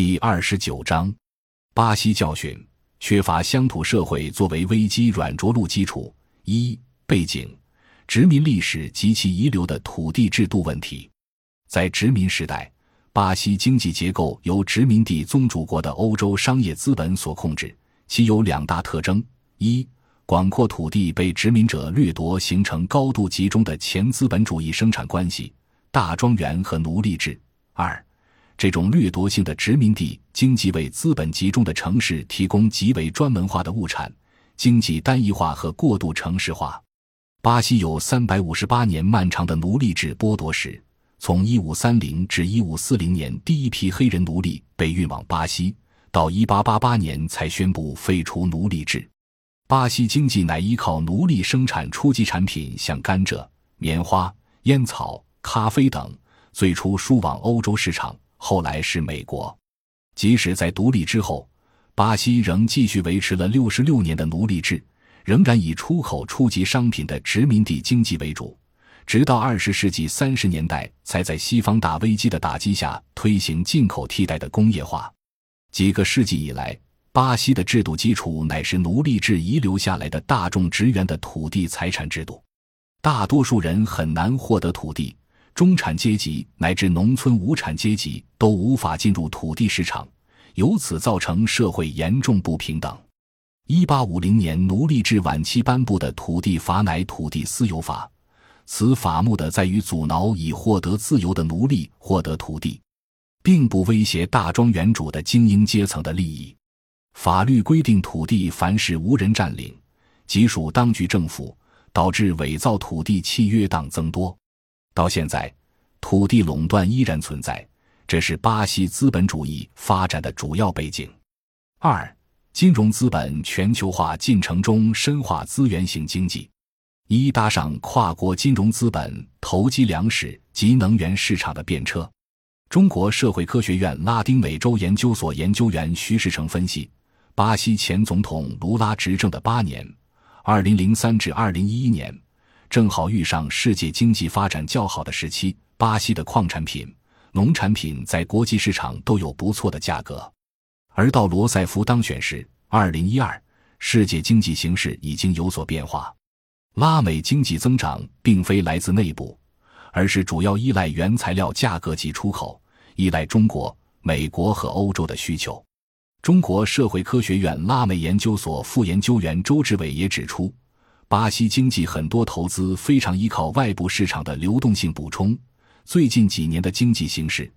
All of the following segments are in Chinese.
第二十九章：巴西教训，缺乏乡土社会作为危机软着陆基础。一、背景：殖民历史及其遗留的土地制度问题。在殖民时代，巴西经济结构由殖民地宗主国的欧洲商业资本所控制，其有两大特征：一、广阔土地被殖民者掠夺，形成高度集中的前资本主义生产关系，大庄园和奴隶制；二、这种掠夺性的殖民地经济为资本集中的城市提供极为专门化的物产，经济单一化和过度城市化。巴西有三百五十八年漫长的奴隶制剥夺史。从一五三零至一五四零年，第一批黑人奴隶被运往巴西，到一八八八年才宣布废除奴隶制。巴西经济乃依靠奴隶生产初级产品，像甘蔗、棉花、烟草、咖啡等，最初输往欧洲市场，后来是美国。即使在独立之后，巴西仍继续维持了六十六年的奴隶制，仍然以出口初级商品的殖民地经济为主。直到二十世纪三十年代，才在西方大危机的打击下推行进口替代的工业化。几个世纪以来，巴西的制度基础乃是奴隶制遗留下来的大众职员的土地财产制度。大多数人很难获得土地，中产阶级乃至农村无产阶级都无法进入土地市场，由此造成社会严重不平等。一八五零年奴隶制晚期颁布的土地法乃土地私有法。此法目的在于阻挠已获得自由的奴隶获得土地，并不威胁大庄园主的精英阶层的利益。法律规定，土地凡是无人占领，即属当局政府，导致伪造土地契约党增多。到现在，土地垄断依然存在，这是巴西资本主义发展的主要背景。二、金融资本全球化进程中深化资源型经济。一搭上跨国金融资本投机粮食及能源市场的便车。中国社会科学院拉丁美洲研究所研究员徐世成分析，巴西前总统卢拉执政的八年（二零零三至二零一一年），正好遇上世界经济发展较好的时期。巴西的矿产品、农产品在国际市场都有不错的价格。而到罗塞夫当选时（二零一二），世界经济形势已经有所变化。拉美经济增长并非来自内部，而是主要依赖原材料价格及出口，依赖中国、美国和欧洲的需求。中国社会科学院拉美研究所副研究员周志伟也指出，巴西经济很多投资非常依靠外部市场的流动性补充。最近几年的经济形势，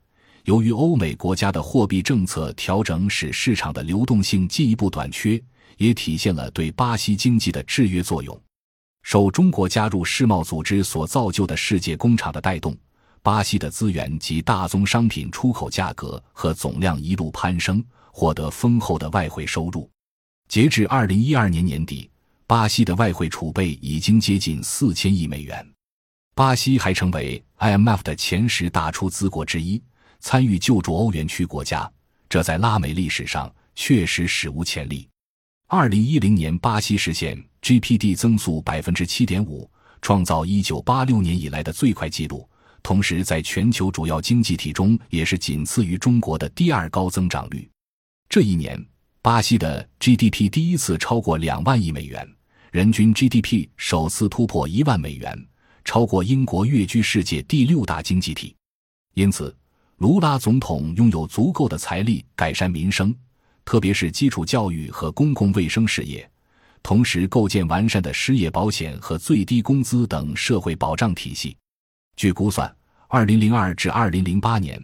由于欧美国家的货币政策调整，使市场的流动性进一步短缺，也体现了对巴西经济的制约作用。受中国加入世贸组织所造就的世界工厂的带动，巴西的资源及大宗商品出口价格和总量一路攀升，获得丰厚的外汇收入。截至二零一二年年底，巴西的外汇储备已经接近四千亿美元。巴西还成为 IMF 的前十大出资国之一，参与救助欧元区国家，这在拉美历史上确实史无前例。二零一零年，巴西实现。GPD 增速百分之七点五，创造一九八六年以来的最快纪录，同时在全球主要经济体中也是仅次于中国的第二高增长率。这一年，巴西的 GDP 第一次超过两万亿美元，人均 GDP 首次突破一万美元，超过英国，跃居世界第六大经济体。因此，卢拉总统拥有足够的财力改善民生，特别是基础教育和公共卫生事业。同时，构建完善的失业保险和最低工资等社会保障体系。据估算，二零零二至二零零八年，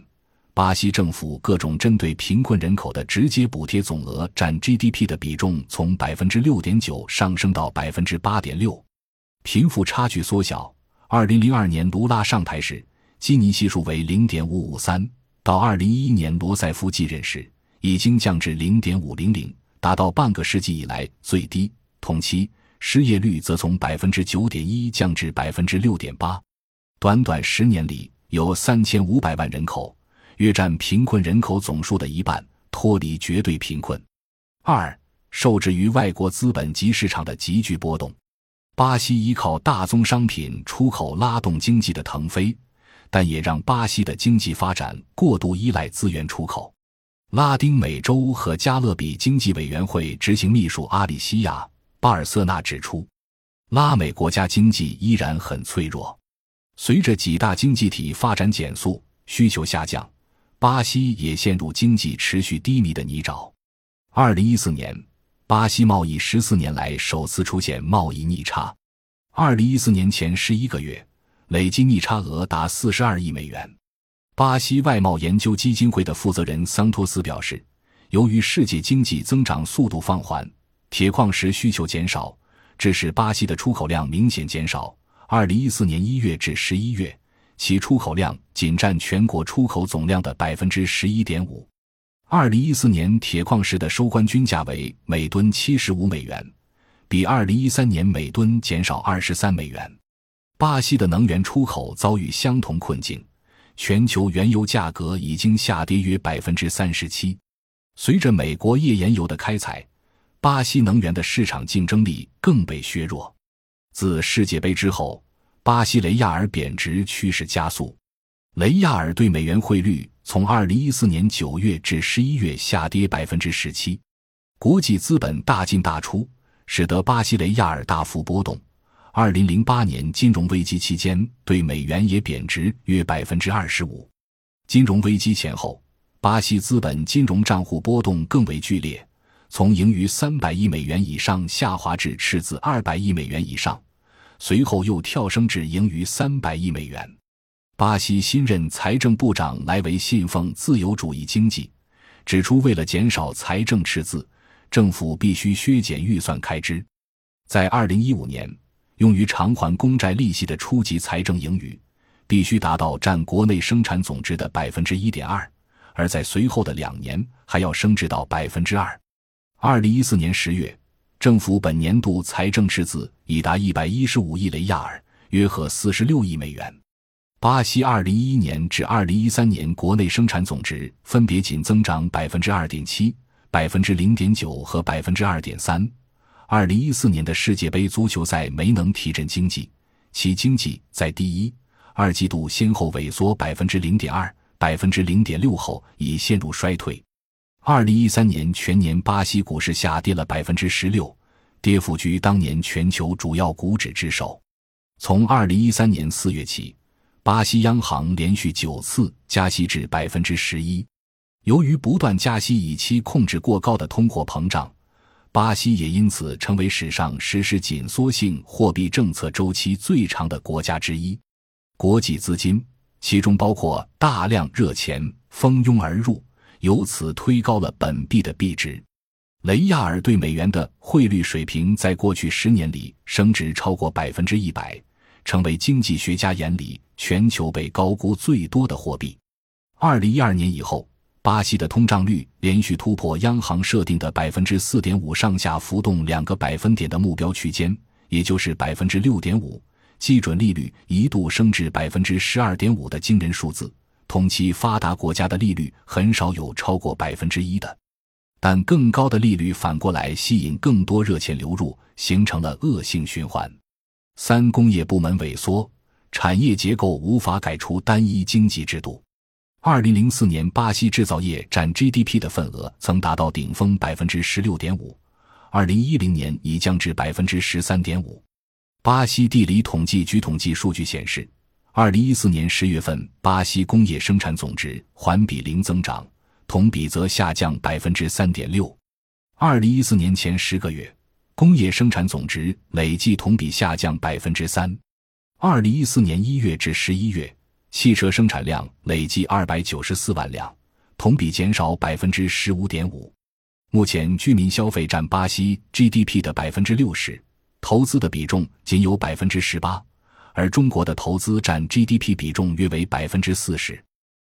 巴西政府各种针对贫困人口的直接补贴总额占 GDP 的比重从百分之六点九上升到百分之八点六，贫富差距缩小。二零零二年卢拉上台时，基尼系数为零点五五三，到二零一一年罗塞夫继任时，已经降至零点五零零，达到半个世纪以来最低。同期失业率则从百分之九点一降至百分之六点八，短短十年里，有三千五百万人口，约占贫困人口总数的一半，脱离绝对贫困。二，受制于外国资本及市场的急剧波动，巴西依靠大宗商品出口拉动经济的腾飞，但也让巴西的经济发展过度依赖资源出口。拉丁美洲和加勒比经济委员会执行秘书阿里西亚·巴尔瑟纳指出，拉美国家经济依然很脆弱。随着几大经济体发展减速、需求下降，巴西也陷入经济持续低迷的泥沼。二零一四年，巴西贸易十四年来首次出现贸易逆差。二零一四年前十一个月，累计逆差额达四十二亿美元。巴西外贸研究基金会的负责人桑托斯表示，由于世界经济增长速度放缓，铁矿石需求减少，致使巴西的出口量明显减少。二零一四年一月至十一月，其出口量仅占全国出口总量的百分之十一点五。二零一四年铁矿石的收官均价为每吨七十五美元，比二零一三年每吨减少二十三美元。巴西的能源出口遭遇相同困境，全球原油价格已经下跌约百分之三十七。随着美国页岩油的开采，巴西能源的市场竞争力更被削弱。自世界杯之后，巴西雷亚尔贬值趋势加速，雷亚尔对美元汇率从二零一四年九月至十一月下跌百分之十七。国际资本大进大出，使得巴西雷亚尔大幅波动。二零零八年金融危机期间，对美元也贬值约百分之二十五。金融危机前后，巴西资本金融账户波动更为剧烈，从盈余三百亿美元以上下滑至赤字二百亿美元以上。随后又跳升至盈余三百亿美元。巴西新任财政部长莱维信奉自由主义经济，指出为了减少财政赤字，政府必须削减预算开支。在二零一五年，用于偿还公债利息的初级财政盈余必须达到占国内生产总值的百分之一点二，而在随后的两年还要升至到百分之二。二零一四年十月。政府本年度财政赤字已达一百一十五亿雷亚尔，约合四十六亿美元。巴西二零一一年至二零一三年国内生产总值分别仅增长百分之二点七、百分之零点九和百分之二点三。二零一四年的世界杯足球赛没能提振经济，其经济在第一、二季度先后萎缩百分之零点二、百分之零点六后已陷入衰退。二零一三年全年，巴西股市下跌了百分之十六，跌幅居当年全球主要股指之首。从二零一三年四月起，巴西央行连续九次加息至百分之十一。由于不断加息以期控制过高的通货膨胀，巴西也因此成为史上实施紧缩性货币政策周期最长的国家之一。国际资金，其中包括大量热钱蜂拥而入。由此推高了本币的币值，雷亚尔对美元的汇率水平在过去十年里升值超过百分之一百，成为经济学家眼里全球被高估最多的货币。二零一二年以后，巴西的通胀率连续突破央行设定的百分之四点五上下浮动两个百分点的目标区间，也就是百分之六点五，基准利率一度升至百分之十二点五的惊人数字。同期发达国家的利率很少有超过百分之一的，但更高的利率反过来吸引更多热钱流入，形成了恶性循环。三、工业部门萎缩，产业结构无法改出单一经济制度。二零零四年，巴西制造业占 GDP 的份额曾达到顶峰百分之十六点五，二零一零年已降至百分之十三点五。巴西地理统计局统计数据显示。二零一四年十月份，巴西工业生产总值环比零增长，同比则下降百分之三点六。二零一四年前十个月，工业生产总值累计同比下降百分之三。二零一四年一月至十一月，汽车生产量累计二百九十四万辆，同比减少百分之十五点五。目前，居民消费占巴西 GDP 的百分之六十，投资的比重仅有百分之十八。而中国的投资占 GDP 比重约为百分之四十，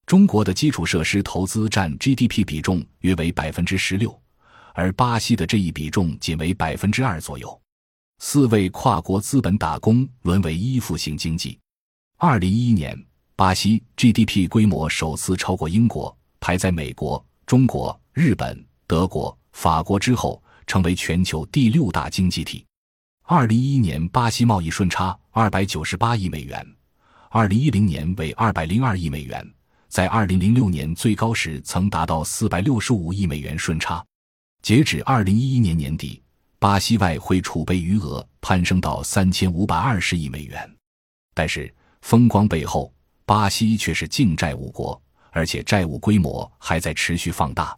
中国的基础设施投资占 GDP 比重约为百分之十六，而巴西的这一比重仅为百分之二左右。四位跨国资本打工，沦为依附性经济。二零一一年，巴西 GDP 规模首次超过英国，排在美国、中国、日本、德国、法国之后，成为全球第六大经济体。二零一一年，巴西贸易顺差二百九十八亿美元，二零一零年为二百零二亿美元，在2006年最高时曾达到465亿美元顺差。截止2011年年底，巴西外汇储备余额攀升到3520亿美元。但是，风光背后，巴西却是净债务国，而且债务规模还在持续放大。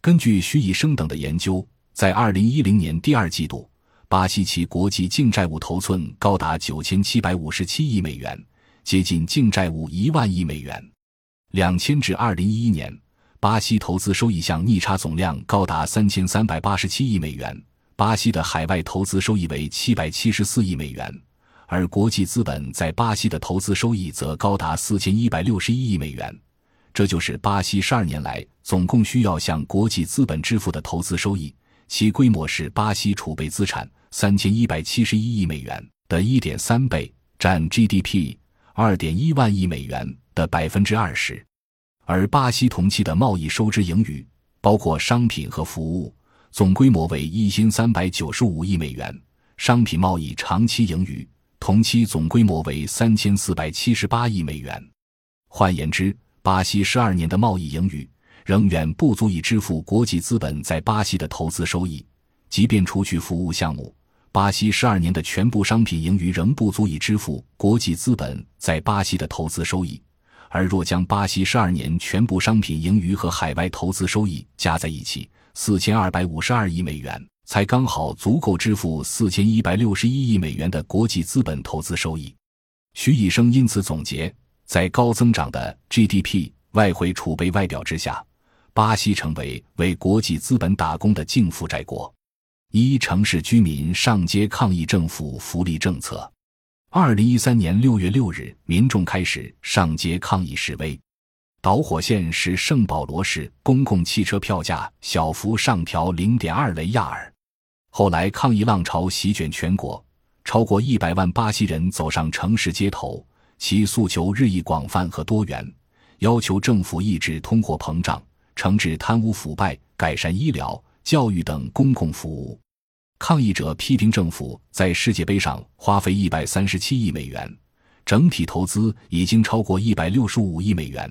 根据徐以升等的研究，在2010年第二季度，巴西其国际净债务头寸高达9757亿美元，接近净债务一万亿美元。两千至二零一一年，巴西投资收益项逆差总量高达三千三百八十七亿美元，巴西的海外投资收益为七百七十四亿美元，而国际资本在巴西的投资收益则高达四千一百六十一亿美元。这就是巴西十二年来总共需要向国际资本支付的投资收益，其规模是巴西储备资产三千一百七十一亿美元的一点三倍，占 GDP 二点一万亿美元。的百分之二十，而巴西同期的贸易收支盈余，包括商品和服务，总规模为一千三百九十五亿美元；商品贸易长期盈余同期总规模为三千四百七十八亿美元。换言之，巴西十二年的贸易盈余仍远不足以支付国际资本在巴西的投资收益，即便除去服务项目，巴西十二年的全部商品盈余仍不足以支付国际资本在巴西的投资收益。而若将巴西十二年全部商品盈余和海外投资收益加在一起，四千二百五十二亿美元，才刚好足够支付四千一百六十一亿美元的国际资本投资收益。徐以升因此总结，在高增长的 GDP、外汇储备外表之下，巴西成为为国际资本打工的净负债国。一城市居民上街抗议政府福利政策。二零一三年六月六日，民众开始上街抗议示威。导火线是圣保罗市公共汽车票价小幅上调零点二雷亚尔。后来抗议浪潮席卷全国，超过一百万巴西人走上城市街头，其诉求日益广泛和多元，要求政府抑制通货膨胀、惩治贪污腐败、改善医疗、教育等公共服务。抗议者批评政府在世界杯上花费一百三十七亿美元，整体投资已经超过一百六十五亿美元，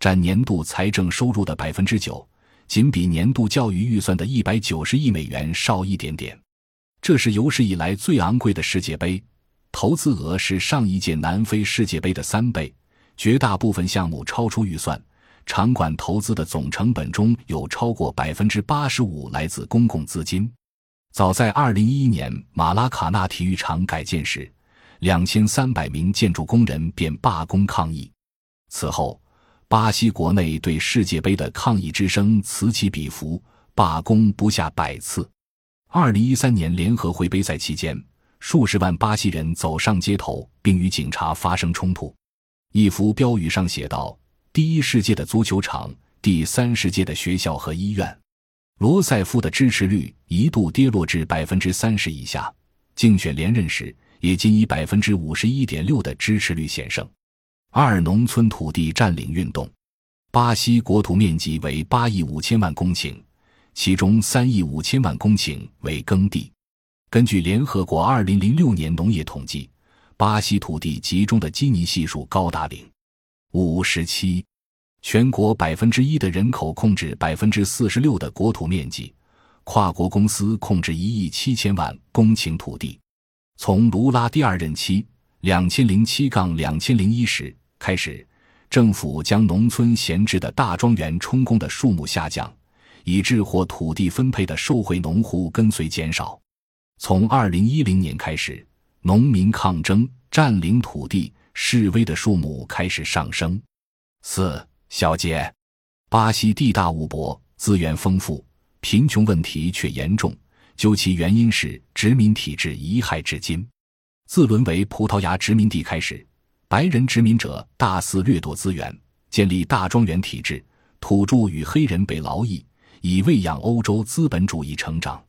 占年度财政收入的百分之九，仅比年度教育预算的一百九十亿美元少一点点。这是有史以来最昂贵的世界杯，投资额是上一届南非世界杯的三倍，绝大部分项目超出预算。场馆投资的总成本中有超过百分之八十五来自公共资金。早在二零一一年马拉卡纳体育场改建时，两千三百名建筑工人便罢工抗议。此后，巴西国内对世界杯的抗议之声此起彼伏，罢工不下百次。二零一三年联合会杯赛期间，数十万巴西人走上街头，并与警察发生冲突。一幅标语上写道：“第一世界的足球场，第三世界的学校和医院。”罗塞夫的支持率一度跌落至百分之三十以下，竞选连任时也仅以百分之五十一点六的支持率险胜。二、农村土地占领运动。巴西国土面积为八亿五千万公顷，其中三亿五千万公顷为耕地。根据联合国二零零六年农业统计，巴西土地集中的基尼系数高达零五十七。全国百分之一的人口控制百分之四十六的国土面积，跨国公司控制一亿七千万公顷土地。从卢拉第二任期（两千零七杠两千零一）时开始，政府将农村闲置的大庄园充公的数目下降，以致获土地分配的受惠农户跟随减少。从二零一零年开始，农民抗争占领土地示威的数目开始上升。四。小姐，巴西地大物博，资源丰富，贫穷问题却严重。究其原因是殖民体制遗害至今。自沦为葡萄牙殖民地开始，白人殖民者大肆掠夺资源，建立大庄园体制，土著与黑人被劳役，以喂养欧洲资本主义成长。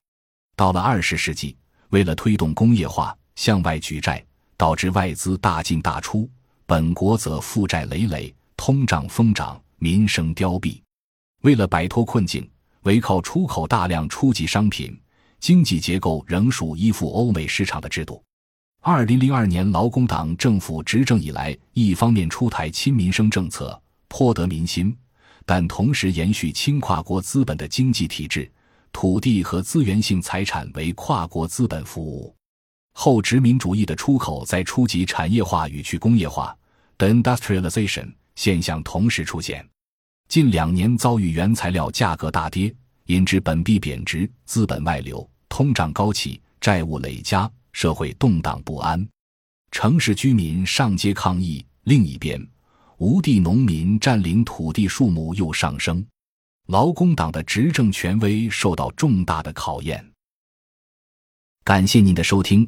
到了二十世纪，为了推动工业化，向外举债，导致外资大进大出，本国则负债累累。通胀疯涨，民生凋敝。为了摆脱困境，唯靠出口大量初级商品，经济结构仍属依附欧美市场的制度。二零零二年劳工党政府执政以来，一方面出台亲民生政策，颇得民心，但同时延续轻跨国资本的经济体制，土地和资源性财产为跨国资本服务。后殖民主义的出口在初级产业化与去工业化的 industrialization 现象同时出现。近两年遭遇原材料价格大跌，引致本币贬值、资本外流、通胀高企、债务累加，社会动荡不安。城市居民上街抗议，另一边，无地农民占领土地数目又上升，劳工党的执政权威受到重大的考验。感谢您的收听。